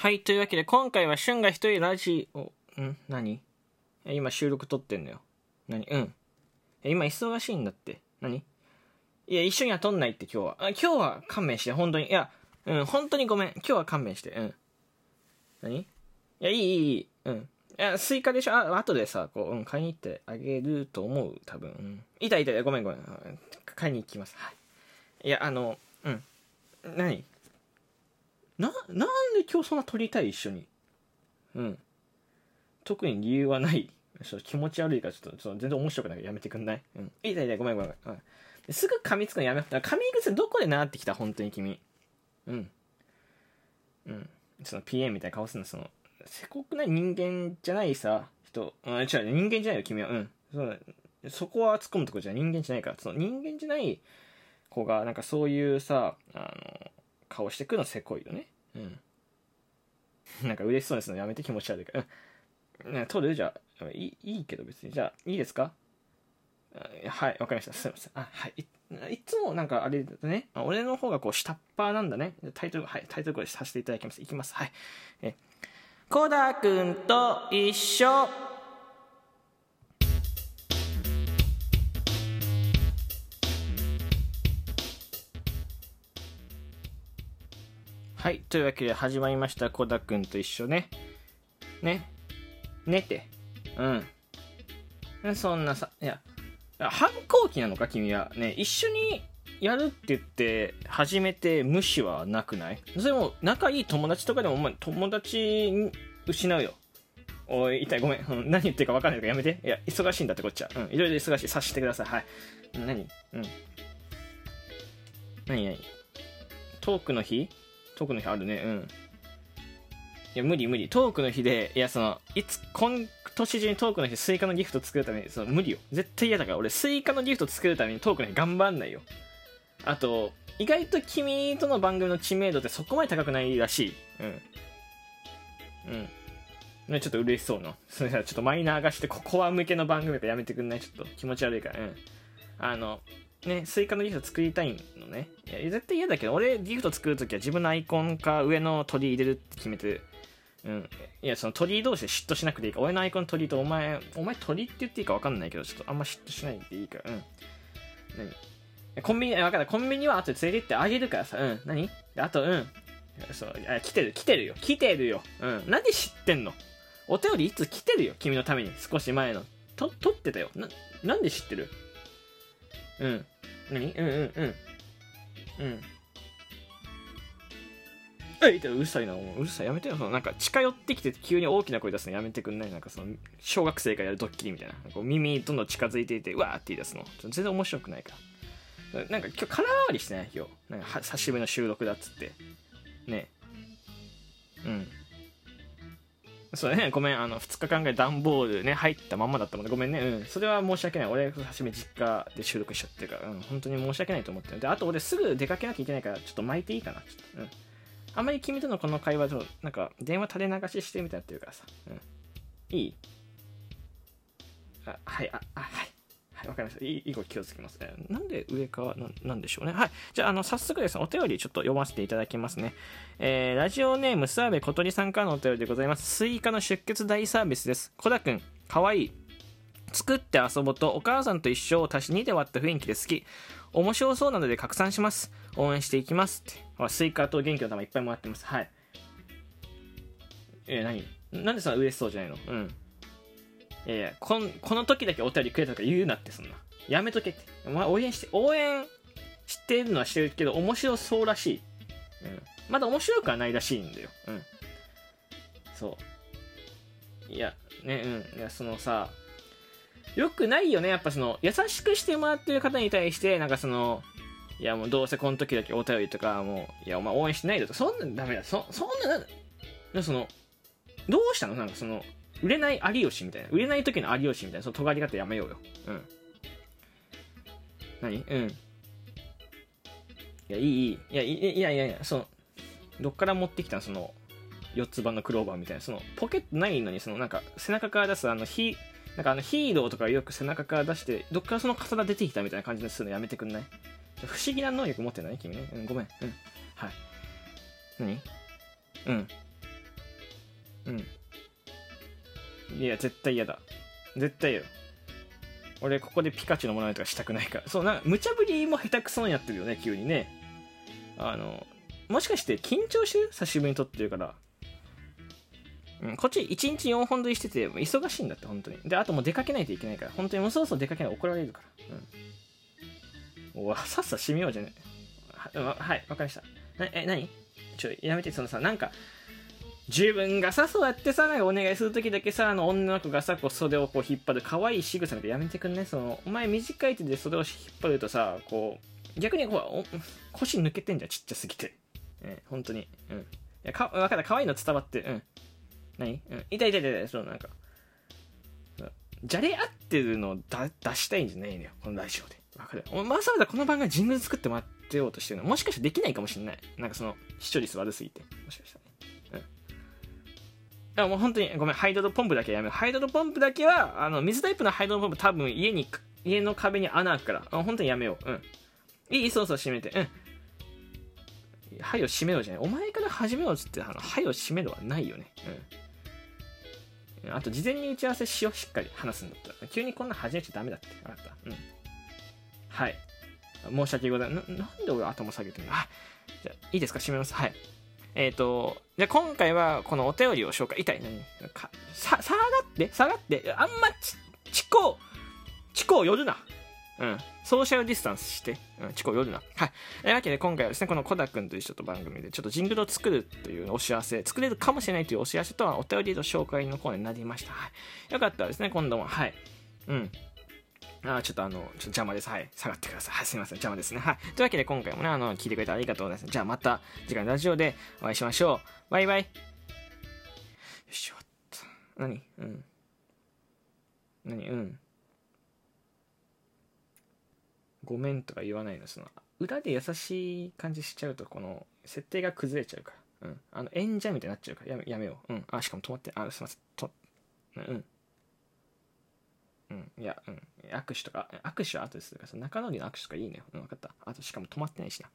はい、というわけで今回はシュンが一人ラジオ、ん？何？今収録撮ってんのよ。何？うん。今忙しいんだって。何？いや、一緒には撮んないって今日は。あ今日は勘弁して、本当に。いや、うん、本当にごめん。今日は勘弁して。うん。何？いや、いい、いい、いい。うん。いや、スイカでしょ？あ、後でさ、こう、うん、買いに行ってあげると思う、多分。うん。いたいた、ごめんごめ。ん買いに行きます。はい。いや、あの、うん。何？な、なんで今日そんな撮りたい一緒に？うん。特に理由はない。ちょっと気持ち悪いからちょっとちょっと全然面白くないからやめてくんない？うん。いいだいいだごめんごめん。うんすぐ噛みつくのやめ。噛み癖どこで習ってきた？本当に君。うん。うん。その PM みたいな顔するの、その、せこくない人間じゃないさ、人。うん、違う、人間じゃないよ、君は。うん。そうそこは突っ込むとこじゃ人間じゃないから。その人間じゃない子が、なんかそういうさ、あの、顔してくのせこいよね。うん。なんか嬉しそうですのやめて気持ち悪いから。うん。ね、取る？じゃあ、いいいいけど別に。じゃあ、いいですか？はい、わかりました。すいません。あ、はい。いいつもなんかあれだね。俺の方がこう下っ端なんだね。タイトル、はい、タイトルコールさせていただきます。いきます。はい。え、コダくんと一緒。はい。というわけで始まりました。コダくんと一緒ね。ね。寝て。うん。そんなさ、いや、反抗期なのか君は。ね、一緒にやるって言って始めて無視はなくない？それも仲いい友達とかでもお前友達失うよ。おい、痛い、ごめん。うん何言ってるか分かんないからやめて。いや、忙しいんだってこっちは。うん、いろいろ忙しい。察してください。はい。何？うん。何何？トークの日？トークの日あるね。うん。いや、無理無理。トークの日で、いや、その、いつ、今年中にトークの日スイカのギフト作るために、その、無理よ。絶対嫌だから。俺、スイカのギフト作るためにトークの日頑張んないよ。あと、意外と君との番組の知名度ってそこまで高くないらしい。うん。うん。ね、ちょっと嬉しそうな。それじゃちょっとマイナー化して、ここは向けの番組だかやめてくんない？ちょっと気持ち悪いから。うん。あの、ね、スイカのギフト作りたいのね。いや、絶対嫌だけど、俺ギフト作るときは自分のアイコンか上の鳥入れるって決めて。うん。いや、その鳥同士で嫉妬しなくていいか、俺のアイコン鳥とお前、お前鳥って言っていいか分かんないけど、ちょっとあんま嫉妬しないでいいから。うん。何？コンビニ、分かった。コンビニは後で連れてってあげるからさ。うん。何？あと、うん。そう、あ来てる、来てるよ。来てるよ。うん。なんで知ってんの？お便りいつ来てるよ。君のために。少し前の。と、撮ってたよ。な、なんで知ってる？うん。何うん。うん。うん。うん。えいってうるさいな、もううるさい。やめてよ。そのなん。か近寄ってきて急に大きな声出すのやめてくん。ないなん。かその、小学生がやるドッキリみたいな。こう耳どん。どん。近づいていて、うわーって言い出すの。全然面白くないから。なん。か今日空回りしてない今日。なん。か久しぶりの収録だっつって。ねうん。そうね、ごめん、あの、2日間ぐらい段ボールね、入ったまんまだったもんね。ごめんね、うん。それは申し訳ない。俺、初め実家で収録しちゃってるから、うん、本当に申し訳ないと思ってる。で、あと俺すぐ出かけなきゃいけないから、ちょっと巻いていいかな。ちょっと、うん。あんまり君とのこの会話と、なんか、電話垂れ流ししてみたいなってるからさ。うん。いい？あ、はい、あ、あ、はい。はい、わかりました。いい以後気をつけます。えーなんで上かな、なんでしょうね。はい。じゃあ、あの、早速ですね、お便りちょっと読ませていただきますね。えー、ラジオネーム、諏訪部小鳥さんからのお便りでございます。スイカの出血大サービスです。コダくん、かわいい。作って遊ぼうとお母さんと一緒を足し2で割った雰囲気で好き。面白そうなので拡散します。応援していきます。って。スイカと元気の玉いっぱいもらってます。はい。えー、何？なんでそんな嬉しそうじゃないの？うん。いやいや、こん、この時だけお便りくれたとか言うなって、そんな。やめとけって。お前応援して、応援してるのはしてるけど、面白そうらしい。うん。まだ面白くはないらしいんだよ。うん。そう。いや、ね、うん。いや、そのさ、よくないよね。やっぱその、優しくしてもらってる方に対して、なんかその、いやもうどうせこの時だけお便りとか、もう、いやお前応援してないでとか、そんなんダメだ。そ、そんな、な、その、どうしたの？なんかその、売れない有吉みたいな。売れない時の有吉みたいな、その尖り方やめようよ。うん。何？うん。いや、いい、いい。いや、いやいやいや、その、どっから持ってきたのその、四つ葉のクローバーみたいな。その、ポケットないのに、その、なんか、背中から出す、あの、ヒなんかあの、ヒーローとかよく背中から出して、どっからその刀出てきたみたいな感じにするのやめてくんない？不思議な能力持ってない？君ね。うん、ごめん。うん。はい。何？うん。うんいや絶対嫌だ。絶対嫌よ俺ここでピカチュウのものとかしたくないから。そうなんか無茶ぶりも下手くそにやってるよね急にね。あのもしかして緊張してる？久しぶりに撮ってるから。うん、こっち1日4本撮りしてて忙しいんだって本当に。であともう出かけないといけないから。本当にもうそろそろ出かけないと怒られるから。うん。おわさっさ閉めようじゃねははいわかりました。なえ何？ちょやめて。そのさなんか自分がさそうやってさなんかお願いする時だけさあの女の子がさこう袖をこう引っ張る可愛い仕草なんかやめてくんね？そのお前短い手で袖を引っ張るとさこう逆にこう腰抜けてんじゃんちっちゃすぎて。え本当に。うん。いやか分かった。可愛いの伝わって。うん。何？うん。痛い痛い痛い痛い。そうなんか。じゃれ合ってるのをだ出したいんじゃないのよこのラジオで。わかる？おわざわざこの番組ジングル作ってもらってようとしてるの。もしかしてできないかもしれない。なんかその視聴率悪すぎて。もしかしたらうんいやもう本当にごめんハイドロポンプだけやめようハイドロポンプだけはあの水タイプのハイドロポンプ多分家に家の壁に穴開くからあ本当にやめよううんいいそうそう閉めてうんはいを閉めろじゃない。お前から始めろっつって、あの、はいを閉めろはないよね。うん。あと、事前に打ち合わせしよう、しっかり話すんだったら。急にこんな始めちゃダメだって。分かった。うん。はい。申し訳ございません。ななんで俺頭下げてんの？あ、じゃあ、いいですか？閉めます。はい。えっ、ー、と、じゃ今回はこのお便りを紹介。痛い。何かさ、下がって下がってあんまち、ちこう、ちこう寄るな。うん。ソーシャルディスタンスして、うん、チコ夜な。はい。というわけで今回はですね、このコダ君という人と番組でちょっとジングルを作るというお知らせ、作れるかもしれないというお知らせとはお便りの紹介のコーナーになりました。はい。よかったらですね、今度も、はい。うん。あちょっとあの、ちょっと邪魔です。はい。下がってください。はい、すいません。邪魔ですね。はい。というわけで今回もね、あの、聞いてくれてありがとうございます。じゃあまた次回のラジオでお会いしましょう。バイバイ。よし、終わった。何？うん。何？うん。ごめんとか言わないのその裏で優しい感じしちゃうとこの設定が崩れちゃうからうんあの演者みたいになっちゃうからやめやめよううんあしかも止まってあすいませんとうんうん。いやうん。握手とか握手は後です。るから中野里の握手とかいいね。うん分かった。あとしかも止まってないしな